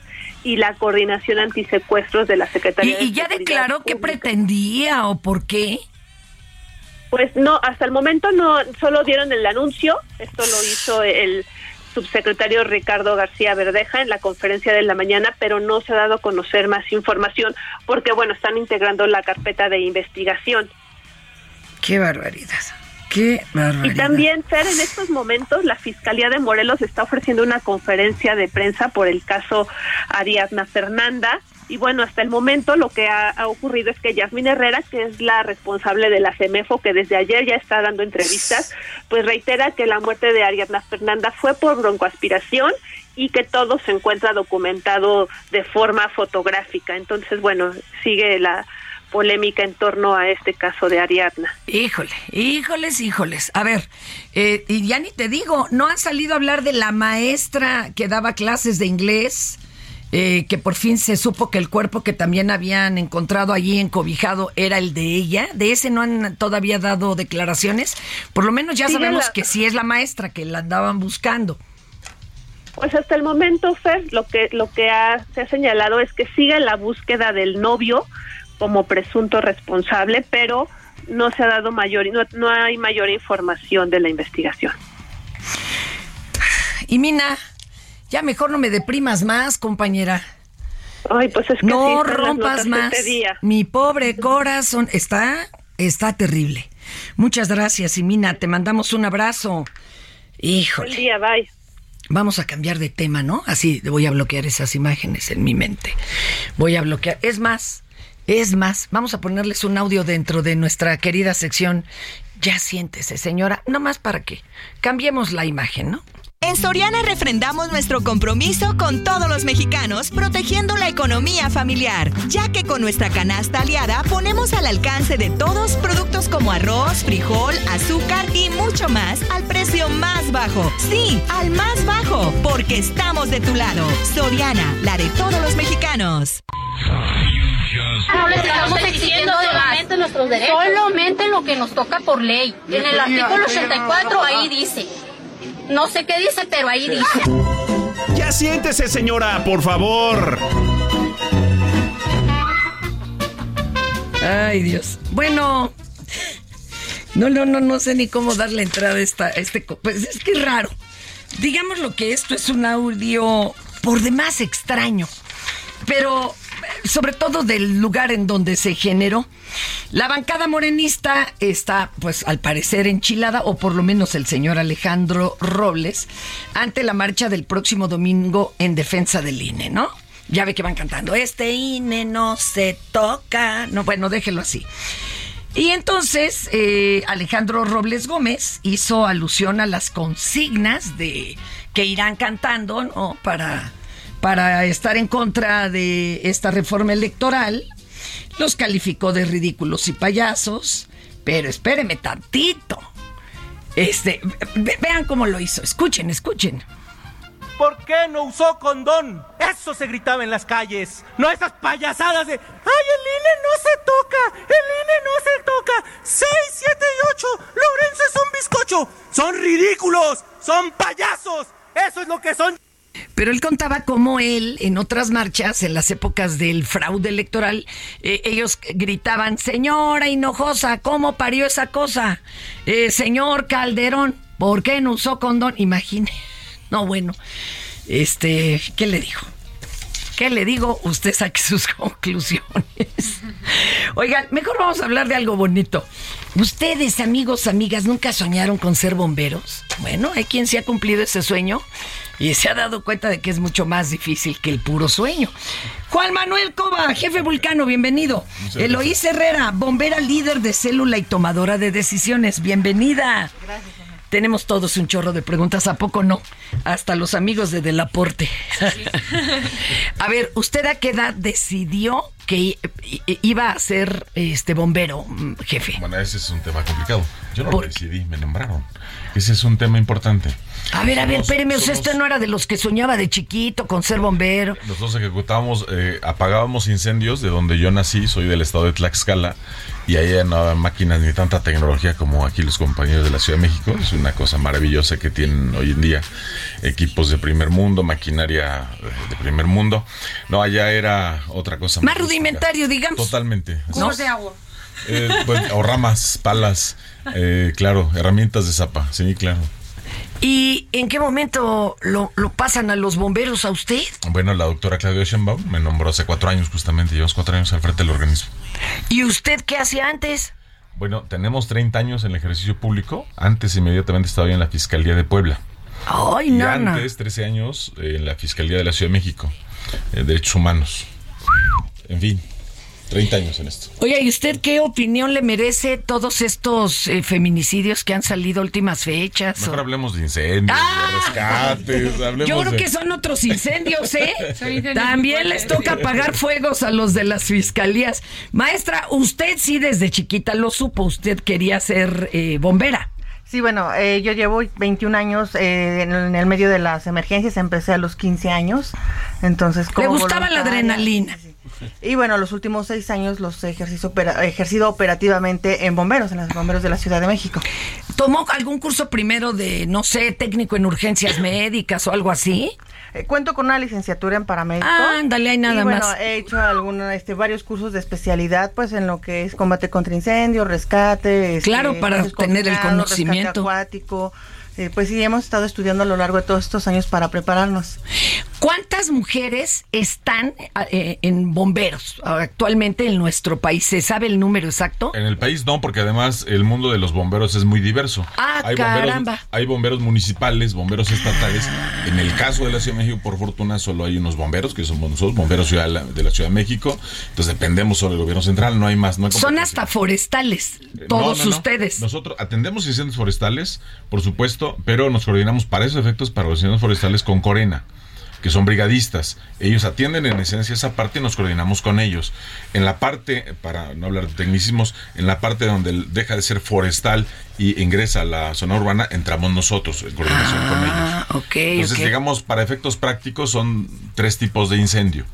y la Coordinación Antisecuestros de la ¿Y, Secretaría y ya declaró qué pretendía o por qué? Pues no, hasta el momento no, solo dieron el anuncio, esto lo hizo el subsecretario Ricardo García Verdeja en la conferencia de la mañana, pero no se ha dado a conocer más información porque, bueno, están integrando la carpeta de investigación. Qué barbaridad. Y también, Fer, en estos momentos la Fiscalía de Morelos está ofreciendo una conferencia de prensa por el caso Ariadna Fernanda. Y bueno, hasta el momento lo que ha, ha ocurrido es que Yasmín Herrera, que es la responsable de la CEMEFO, que desde ayer ya está dando entrevistas, pues reitera que la muerte de Ariadna Fernanda fue por broncoaspiración y que todo se encuentra documentado de forma fotográfica. Entonces, bueno, sigue la polémica en torno a este caso de Ariadna. Híjole, híjoles, híjoles. A ver, eh, y ya ni te digo, no han salido a hablar de la maestra que daba clases de inglés, eh, que por fin se supo que el cuerpo que también habían encontrado allí encobijado era el de ella. De ese no han todavía dado declaraciones. Por lo menos ya sabemos la- que sí es la maestra que la andaban buscando. Pues hasta el momento, Fer, lo que lo que ha- se ha señalado es que sigue la búsqueda del novio como presunto responsable, pero no se ha dado mayor, no, no hay mayor información de la investigación. Y Mina, ya mejor no me deprimas más, compañera. Ay, pues es que no rompas más. este día. Mi pobre corazón está está terrible. Muchas gracias, y Mina, te mandamos un abrazo. Híjole. Buen día, bye. Vamos a cambiar de tema, ¿no? Así voy a bloquear esas imágenes en mi mente. Voy a bloquear. Es más, es más, vamos a ponerles un audio dentro de nuestra querida sección. Ya siéntese, señora. No más para que cambiemos la imagen, ¿no? En Soriana refrendamos nuestro compromiso con todos los mexicanos, protegiendo la economía familiar, ya que con nuestra canasta aliada ponemos al alcance de todos productos como arroz, frijol, azúcar y mucho más al precio más bajo. Sí, al más bajo, porque estamos de tu lado. Soriana, la de todos los mexicanos. No les estamos exigiendo solamente nuestros derechos. Solamente lo que nos toca por ley. En el artículo 84 ahí dice. No sé qué dice, pero ahí dice. Ya siéntese, señora, por favor. Ay, Dios. Bueno, no, no, no, no sé ni cómo darle entrada a esta, a este. Pues es que es raro. Digamos lo que esto es un audio por demás extraño, pero sobre todo del lugar en donde se generó. La bancada morenista está, pues al parecer, enchilada, o por lo menos el señor Alejandro Robles, ante la marcha del próximo domingo en defensa del INE, ¿no? Ya ve que van cantando, este INE no se toca. No, bueno, déjelo así. Y entonces eh, Alejandro Robles Gómez hizo alusión a las consignas de que irán cantando, ¿no? Para, para estar en contra de esta reforma electoral. Los calificó de ridículos y payasos. Pero espéreme tantito. Este, ve- vean cómo lo hizo. Escuchen, escuchen. ¿Por qué no usó condón? Eso se gritaba en las calles. No esas payasadas de ¡Ay, el INE no se toca! ¡El INE no se toca! ¡6, 7 y 8! ¡Lorenzo es un bizcocho! ¡Son ridículos! ¡Son payasos! ¡Eso es lo que son! Pero él contaba cómo él, en otras marchas, en las épocas del fraude electoral, eh, ellos gritaban, señora Hinojosa, ¿cómo parió esa cosa? Eh, señor Calderón, ¿por qué no usó condón? Imagine. No, bueno, este, ¿qué le dijo? ¿Qué le digo? Usted saque sus conclusiones. Oigan, mejor vamos a hablar de algo bonito. ¿Ustedes, amigos, amigas, nunca soñaron con ser bomberos? Bueno, hay quien se ha cumplido ese sueño y se ha dado cuenta de que es mucho más difícil que el puro sueño. Juan Manuel Cova, jefe vulcano, bienvenido. Eloís Herrera, bombera líder de célula y tomadora de decisiones, bienvenida. Tenemos todos un chorro de preguntas, ¿a poco no? Hasta los amigos de Delaporte. a ver, ¿usted a qué edad decidió que iba a ser este bombero, mm, jefe? Bueno, ese es un tema complicado. Yo no lo decidí, me nombraron. Ese es un tema importante. A ver, a ver, espéreme, o sea, somos- usted no era de los que soñaba de chiquito con ser bombero. Nosotros ejecutábamos, eh, apagábamos incendios de donde yo nací, soy del estado de Tlaxcala, y ahí no había máquinas ni tanta tecnología como aquí los compañeros de la Ciudad de México. Es una cosa maravillosa que tienen hoy en día. Equipos de primer mundo, maquinaria eh, de primer mundo. No, allá era otra cosa. Más rudimentario, digamos. Totalmente. Cubos de agua. Eh, pues, o ramas, palas, eh, claro, herramientas de zapa, sí, claro. ¿Y en qué momento lo, lo pasan a los bomberos a usted? Bueno, la doctora Claudia Schenbaum me nombró hace cuatro años justamente, llevamos cuatro años al frente del organismo. ¿Y usted qué hacía antes? Bueno, tenemos 30 años en el ejercicio público, antes inmediatamente estaba en la Fiscalía de Puebla. Ay, y nana. antes, 13 años, en la Fiscalía de la Ciudad de México, eh, Derechos Humanos. En fin, 30 años en esto. Oye, ¿y usted qué opinión le merece todos estos eh, feminicidios que han salido últimas fechas? Mejor O- hablemos de incendios, de rescates, hablemos Yo creo de- que son otros incendios, ¿eh? También les toca apagar fuegos a los de las fiscalías. Maestra, usted sí desde chiquita lo supo, usted quería ser eh, bombera. Sí, bueno, eh, yo llevo 21 años eh, en, el- en el medio de las emergencias, empecé a los 15 años, entonces Le como gustaba la adrenalina. Y bueno, los últimos seis años los he ejercido, opera- ejercido operativamente en bomberos, en los bomberos de la Ciudad de México. ¿Tomó algún curso primero de, no sé, técnico en urgencias médicas o algo así? Eh, cuento con una licenciatura en paramédico. Ah, ándale, hay nada y bueno, más. he hecho algunos, este, varios cursos de especialidad, pues en lo que es combate contra incendios, rescate. este, Claro, para tener el conocimiento. Rescate acuático. Eh, pues sí, hemos estado estudiando a lo largo de todos estos años para prepararnos. ¿Cuántas mujeres están eh, en bomberos actualmente en nuestro país? ¿Se sabe el número exacto? En el país no, porque además el mundo de los bomberos es muy diverso. Ah, hay caramba. bomberos, hay bomberos municipales, bomberos estatales. En el caso de la Ciudad de México, por fortuna, solo hay unos bomberos, que somos nosotros, bomberos ciudad- de la Ciudad de México. Entonces dependemos solo del gobierno central, no hay más. No hay Son hasta forestales, No, todos no, no. ustedes. Nosotros atendemos incendios forestales, por supuesto, pero nos coordinamos para esos efectos, para los incendios forestales, con Corena que son brigadistas. Ellos atienden en esencia esa parte y nos coordinamos con ellos. En la parte, para no hablar de tecnicismos, en la parte donde deja de ser forestal y ingresa a la zona urbana, entramos nosotros en coordinación con ellos. Ah, ok, Entonces, ok. digamos, para efectos prácticos son tres tipos de incendio.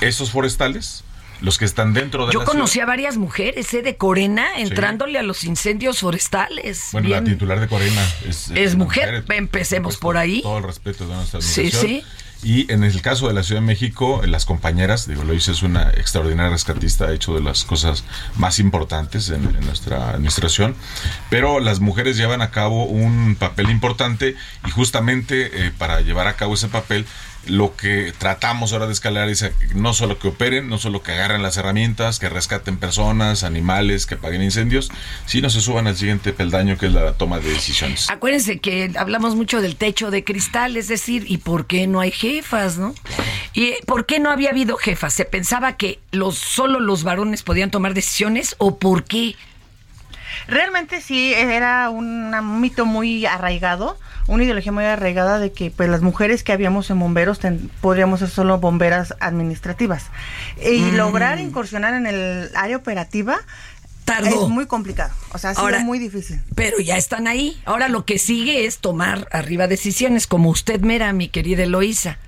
Esos forestales, los que están dentro de Yo la conocí ciudad. a varias mujeres eh, de Corena entrándole a los incendios forestales. Bueno, Bien. la titular de Corena es, Es mujer, empecemos por ahí. Todo el respeto de nuestra Sí, sí. Y en el caso de la Ciudad de México, eh, las compañeras, digo, Lois es una extraordinaria rescatista, ha hecho de las cosas más importantes en, nuestra administración, pero las mujeres llevan a cabo un papel importante y justamente eh, para llevar a cabo ese papel, lo que tratamos ahora de escalar es a- no solo que operen, no solo que agarren las herramientas, que rescaten personas, animales, que apaguen incendios, sino se suban al siguiente peldaño que es la toma de decisiones. Acuérdense que hablamos mucho del techo de cristal, es decir, ¿y por qué no hay jefas, no? ¿Y eh, por qué no había habido jefas? ¿Se pensaba que los solo los varones podían tomar decisiones o por qué? Realmente sí, era un mito muy arraigado, una ideología muy arraigada de que pues las mujeres que habíamos en bomberos ten- podríamos ser solo bomberas administrativas. Y Mm. lograr incursionar en el área operativa Tardó. es muy complicado, o sea, ha sido Ahora- muy difícil. Pero ya están ahí. Ahora lo que sigue es tomar arriba decisiones, como usted mira, mi querida Eloísa.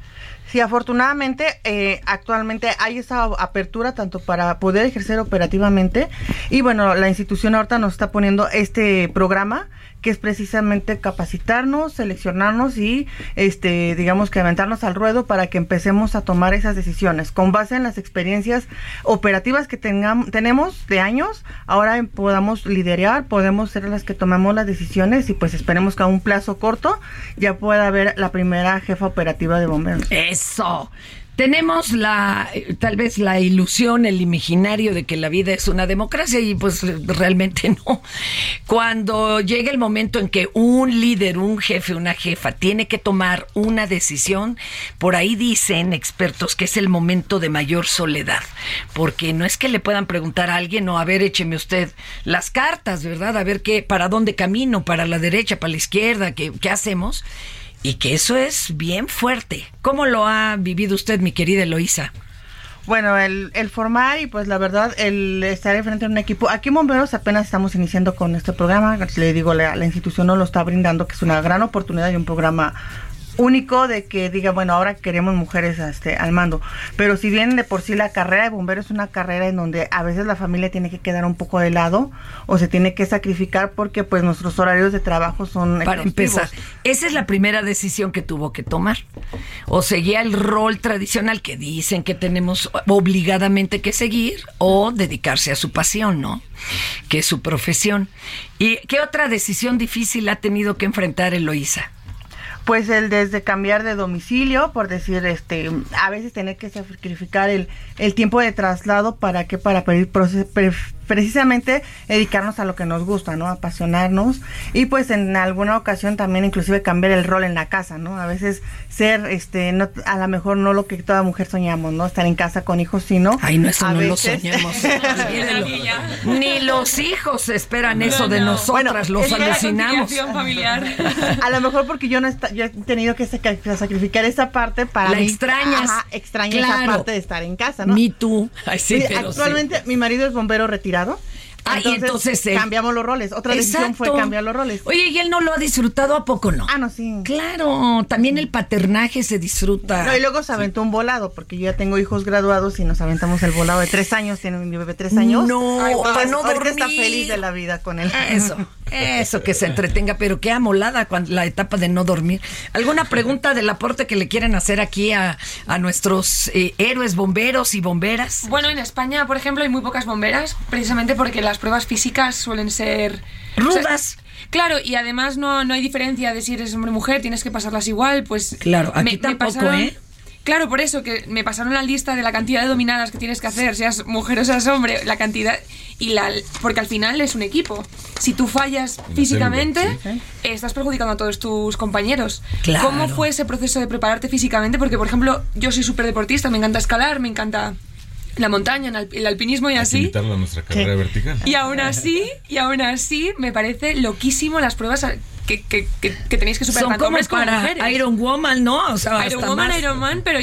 Sí, afortunadamente, eh, actualmente hay esa apertura tanto para poder ejercer operativamente y bueno, la institución ahorita nos está poniendo este programa que es precisamente capacitarnos, seleccionarnos y, este, digamos que aventarnos al ruedo para que empecemos a tomar esas decisiones con base en las experiencias operativas que tengam- tenemos de años. Ahora podamos liderar, podemos ser las que tomamos las decisiones y pues esperemos que a un plazo corto ya pueda haber la primera jefa operativa de bomberos. Eso. Tenemos la, tal vez la ilusión, el imaginario de que la vida es una democracia y pues realmente no. Cuando llega el momento en que un líder, un jefe, una jefa tiene que tomar una decisión, por ahí dicen expertos que es el momento de mayor soledad, porque no es que le puedan preguntar a alguien, no, a ver, écheme usted las cartas, ¿verdad? A ver qué, para dónde camino, para la derecha, para la izquierda, qué, qué hacemos. Y que eso es bien fuerte. ¿Cómo lo ha vivido usted, mi querida Eloísa? Bueno, el, el formar y pues la verdad, el estar frente a un equipo. Aquí en Bomberos apenas estamos iniciando con este programa. Le digo, la, la institución nos lo está brindando, que es una gran oportunidad y un programa único de que diga, bueno, ahora queremos mujeres este, al mando. Pero si bien de por sí la carrera de bombero es una carrera en donde a veces la familia tiene que quedar un poco de lado o se tiene que sacrificar porque pues nuestros horarios de trabajo son Para exhaustivos. empezar, esa es la primera decisión que tuvo que tomar. O seguía el rol tradicional que dicen que tenemos obligadamente que seguir, o dedicarse a su pasión, ¿no? Que es su profesión. ¿Y qué otra decisión difícil ha tenido que enfrentar Eloísa? Pues el desde cambiar de domicilio, por decir, este, a veces tener que sacrificar el, el tiempo de traslado para que para pedir proce- pre- precisamente dedicarnos a lo que nos gusta, ¿no? Apasionarnos y pues en alguna ocasión también inclusive cambiar el rol en la casa, ¿no? A veces ser, este, no, a lo mejor no lo que toda mujer soñamos, ¿no? Estar en casa con hijos, sino Ay, no, eso a no lo soñamos. Ni los hijos esperan eso de nosotras, los es que la alucinamos. A lo mejor porque yo no yo he tenido que sacrificar esa parte para La mí. extrañas. Ajá, extraño esa parte de estar en casa, ¿no? Ni tú. Sí. actualmente mi marido es bombero retirado tirado Ah, y entonces él- cambiamos los roles. Otra decisión fue cambiar los roles. Oye, ¿y él no lo ha disfrutado a poco no? Ah, no, sí. Claro, también el paternaje se disfruta. No, y luego se aventó un volado, porque yo ya tengo hijos graduados y nos aventamos el volado de tres años, tiene mi bebé tres años. No, Entonces, para no ahorita está dormir. feliz de la vida con él. Eso, eso que se entretenga, pero qué amolada cuando, la etapa de no dormir. ¿Alguna pregunta del aporte que le quieren hacer aquí a, a nuestros eh, héroes bomberos y bomberas? Bueno, en España, por ejemplo, hay muy pocas bomberas, precisamente porque las pruebas físicas suelen ser... Rudas. claro, y además no, no hay diferencia de si eres hombre o mujer, tienes que pasarlas igual, pues... Claro, aquí tampoco, pasaron, ¿eh? Claro, por eso que me pasaron la lista de la cantidad de dominadas que tienes que hacer, seas mujer o seas hombre, la cantidad y la porque al final es un equipo. Si tú fallas Una físicamente, célula, estás perjudicando a todos tus compañeros. Claro. ¿Cómo fue ese proceso de prepararte físicamente? Porque, por ejemplo, yo soy súper deportista, me encanta escalar, me encanta la montaña, el alp- el alpinismo y Hay que así. invitarlo a nuestra carrera vertical. Y aún así, y aún así, me parece loquísimo las pruebas que, que, que, que tenéis que superar Son como para mujeres. Iron Woman, ¿no? O sea, hasta Iron Woman, más. Iron Man, pero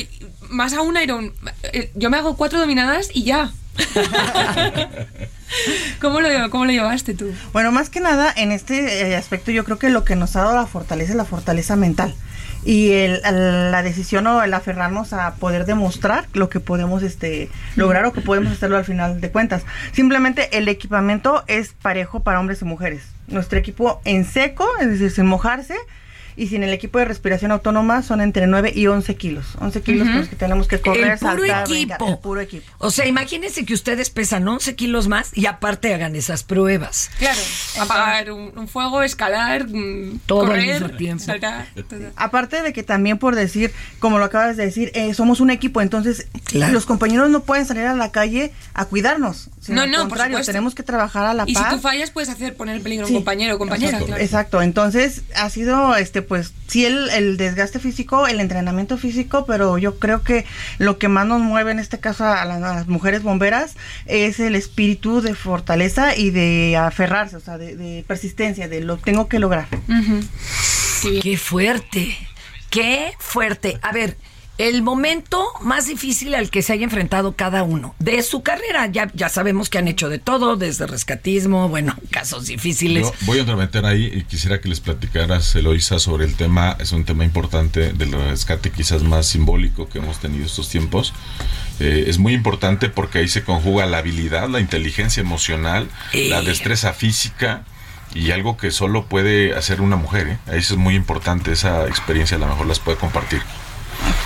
más aún Iron... eh, Yo me hago cuatro dominadas y ya. ¿Cómo lo, ¿Cómo lo llevaste tú? Bueno, más que nada, en este eh, aspecto yo creo que lo que nos ha dado la fortaleza es la fortaleza mental. Y el, el- la decisión o el aferrarnos a poder demostrar lo que podemos este, lograr o que podemos hacerlo al final de cuentas. Simplemente el equipamiento es parejo para hombres y mujeres. Nuestro equipo en seco, es decir, sin mojarse, y sin el equipo de respiración autónoma son entre 9 y 11 kilos. 11 kilos los que tenemos que correr, el puro saltar, equipo. el puro equipo. O sea, imagínense que ustedes pesan 11 kilos más y aparte hagan esas pruebas. Claro, apagar un, un fuego, escalar, mm, Todo al correr, mismo tiempo. saltar. todo. Aparte de que también por decir, como lo acabas de decir, eh, somos un equipo, entonces Claro. los compañeros no pueden salir a la calle a cuidarnos. sino No, al no, por contrario, tenemos que trabajar a la Y si par. tú fallas, puedes hacer poner en peligro a Sí. un compañero o compañera. Exacto, claro. exacto. Entonces ha sido, este, pues, sí el, el desgaste físico, el entrenamiento físico, pero yo creo que lo que más nos mueve en este caso a, la- a las mujeres bomberas es el espíritu de fortaleza y de aferrarse, o sea, de, de persistencia, de lo tengo que lograr. Qué fuerte, qué fuerte. A ver, el momento más difícil al que se haya enfrentado cada uno de su carrera. Ya, ya sabemos que han hecho de todo, desde rescatismo, bueno, casos difíciles. Yo voy a entremeter ahí y quisiera que les platicaras, Eloisa, sobre el tema. Es un tema importante del rescate, quizás más simbólico que hemos tenido estos tiempos. Eh, es muy importante porque ahí se conjuga la habilidad, la inteligencia emocional, la destreza física y algo que solo puede hacer una mujer. ¿eh? Ahí Eso es muy importante, esa experiencia a lo mejor las puede compartir.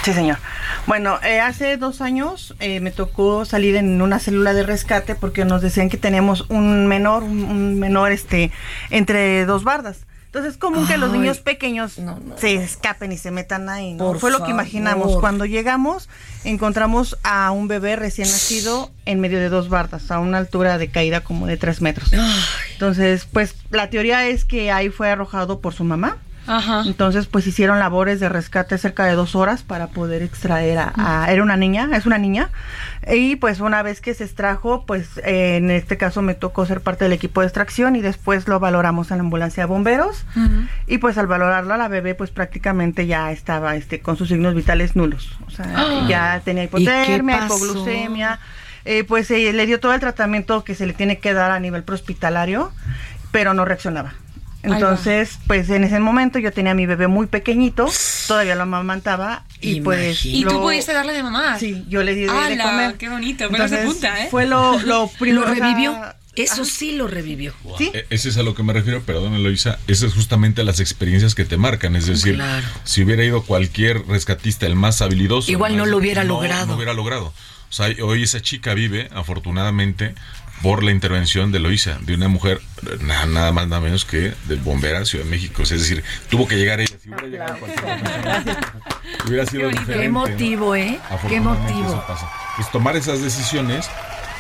Sí, señor. Bueno, eh, hace dos años eh, me tocó salir en una célula de rescate porque nos decían que tenemos un menor, un, menor este, entre dos bardas. Entonces es común que los Ay. niños pequeños se escapen y se metan ahí. ¿no? Por Fue lo que imaginamos. Cuando llegamos, encontramos a un bebé recién nacido en medio de dos bardas, a una altura de caída como de tres metros. Entonces, pues la teoría es que ahí fue arrojado por su mamá. Entonces, pues hicieron labores de rescate cerca de dos horas para poder extraer a, a- era una niña, es una niña, y pues una vez que se extrajo, pues eh, en este caso me tocó ser parte del equipo de extracción y después lo valoramos en la ambulancia de bomberos. Y pues al valorarlo a la bebé, pues prácticamente ya estaba este con sus signos vitales nulos, o sea, Ah. ya tenía ¿Y qué hipotermia, hipoglucemia, eh, pues eh, le dio todo el tratamiento que se le tiene que dar a nivel prehospitalario, pero no reaccionaba. Entonces, pues en ese momento yo tenía a mi bebé muy pequeñito, todavía lo amamantaba y pues... Y tú lo- pudiste darle de mamá. Sí, yo le di de, de comer. ¡Qué bonito! De Entonces, punta, ¿eh? Fue lo, lo primero. ¿Lo revivió? Eso sí lo revivió. Sí. E- Ese es a lo que me refiero, perdón, Eloisa. Esas es justamente las experiencias que te marcan. Es decir, Claro. si hubiera ido cualquier rescatista, el más habilidoso. Igual no lo hubiera logrado. No hubiera logrado. O sea, hoy esa chica vive, afortunadamente, por la intervención de Eloisa, de una mujer na- nada más, nada menos que de bombera Ciudad de México. Es decir, tuvo que llegar ella. Si hubiera llegado hubiera sido. Qué ¿no? emotivo, ¿eh? Qué pasa. Pues tomar esas decisiones,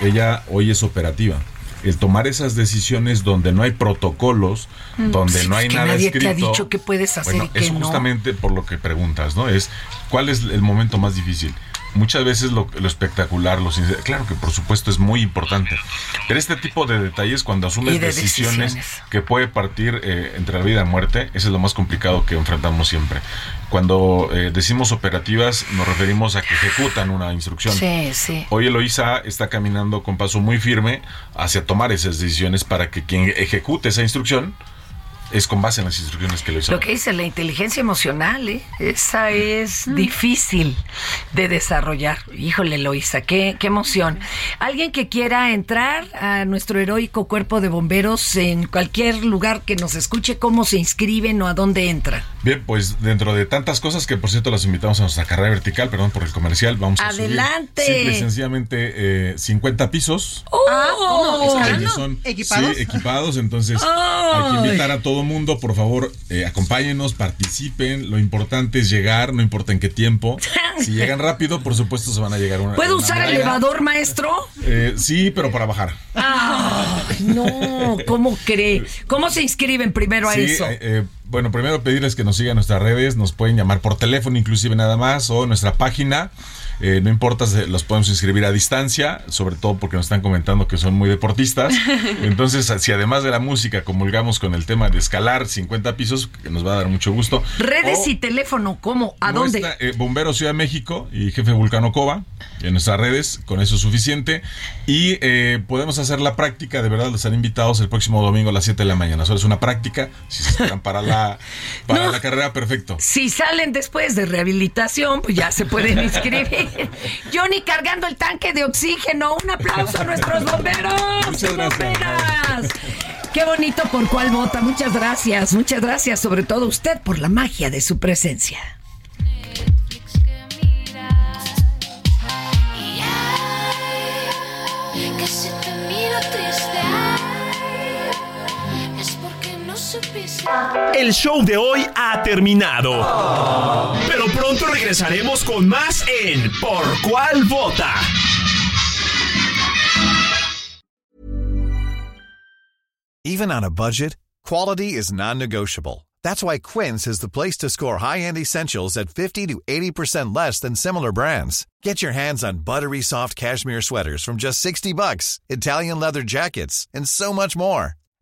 ella hoy es operativa. El tomar esas decisiones donde no hay protocolos, Mm. donde Sí, no es hay que nada nadie te escrito. ha dicho qué puedes hacer Bueno, y qué es no. justamente por lo que preguntas, ¿no? Es cuál es el momento más difícil. Muchas veces lo, lo espectacular, lo sincero, claro que por supuesto es muy importante, pero este tipo de detalles cuando asumes Y de decisiones, decisiones. que puede partir eh, entre la vida y la muerte, eso es lo más complicado que enfrentamos siempre. Cuando eh, decimos operativas nos referimos a que ejecutan una instrucción. Sí, sí. Hoy Eloisa está caminando con paso muy firme hacia tomar esas decisiones para que quien ejecute esa instrucción es con base en las instrucciones que Eloisa Lo que dice la inteligencia emocional, ¿eh? esa es difícil de desarrollar. Híjole, Loisa, qué, qué emoción. Alguien que quiera entrar a nuestro heroico cuerpo de bomberos en cualquier lugar que nos escuche, ¿cómo se inscriben o a dónde entra? Bien, pues dentro de tantas cosas que por cierto las invitamos a nuestra carrera vertical, perdón por el comercial, vamos a Adelante. subir simple y sencillamente eh, 50 pisos. Ah, ¿cómo? que ¿Escalando? son- ¿Equipados? Sí, equipados, entonces Ay. hay que invitar a todo mundo, por favor, eh, acompáñenos, participen, lo importante es llegar, no importa en qué tiempo, Si llegan rápido, por supuesto se van a llegar una. ¿Puedo una usar elevador, maestro? Eh, sí, pero para bajar. No, ¿cómo cree? ¿Cómo se inscriben primero a Sí, eso? Bueno, primero pedirles que nos sigan nuestras redes, nos pueden llamar por teléfono inclusive nada más o nuestra página. Eh, no importa, los podemos inscribir a distancia, sobre todo porque nos están comentando que son muy deportistas. Entonces, si además de la música comulgamos con el tema de escalar 50 pisos, que nos va a dar mucho gusto. Redes O y teléfono, ¿cómo? ¿A dónde? eh, Bombero Ciudad de México y Jefe Vulcano Cova en nuestras redes, con eso es suficiente. Y eh, podemos hacer la práctica, de verdad, les están invitados el próximo domingo a las 7 de la mañana. Solo es una práctica, si se esperan para la, para No. la carrera, perfecto. Si salen después de rehabilitación, pues ya se pueden inscribir. Johnny cargando el tanque de oxígeno. Un aplauso a nuestros bomberos. Muchas gracias. Bomberas. Qué bonito por cuál vota. Muchas gracias. Muchas gracias, sobre todo a usted, por la magia de su presencia. El show de hoy ha terminado. Pero pronto regresaremos con más en Por cuál vota. Even on a budget, quality is non-negotiable. That's why Quince is the place to score high-end essentials at 50 to 80% less than similar brands. Get your hands on buttery soft cashmere sweaters from just 60 bucks, Italian leather jackets, and so much more.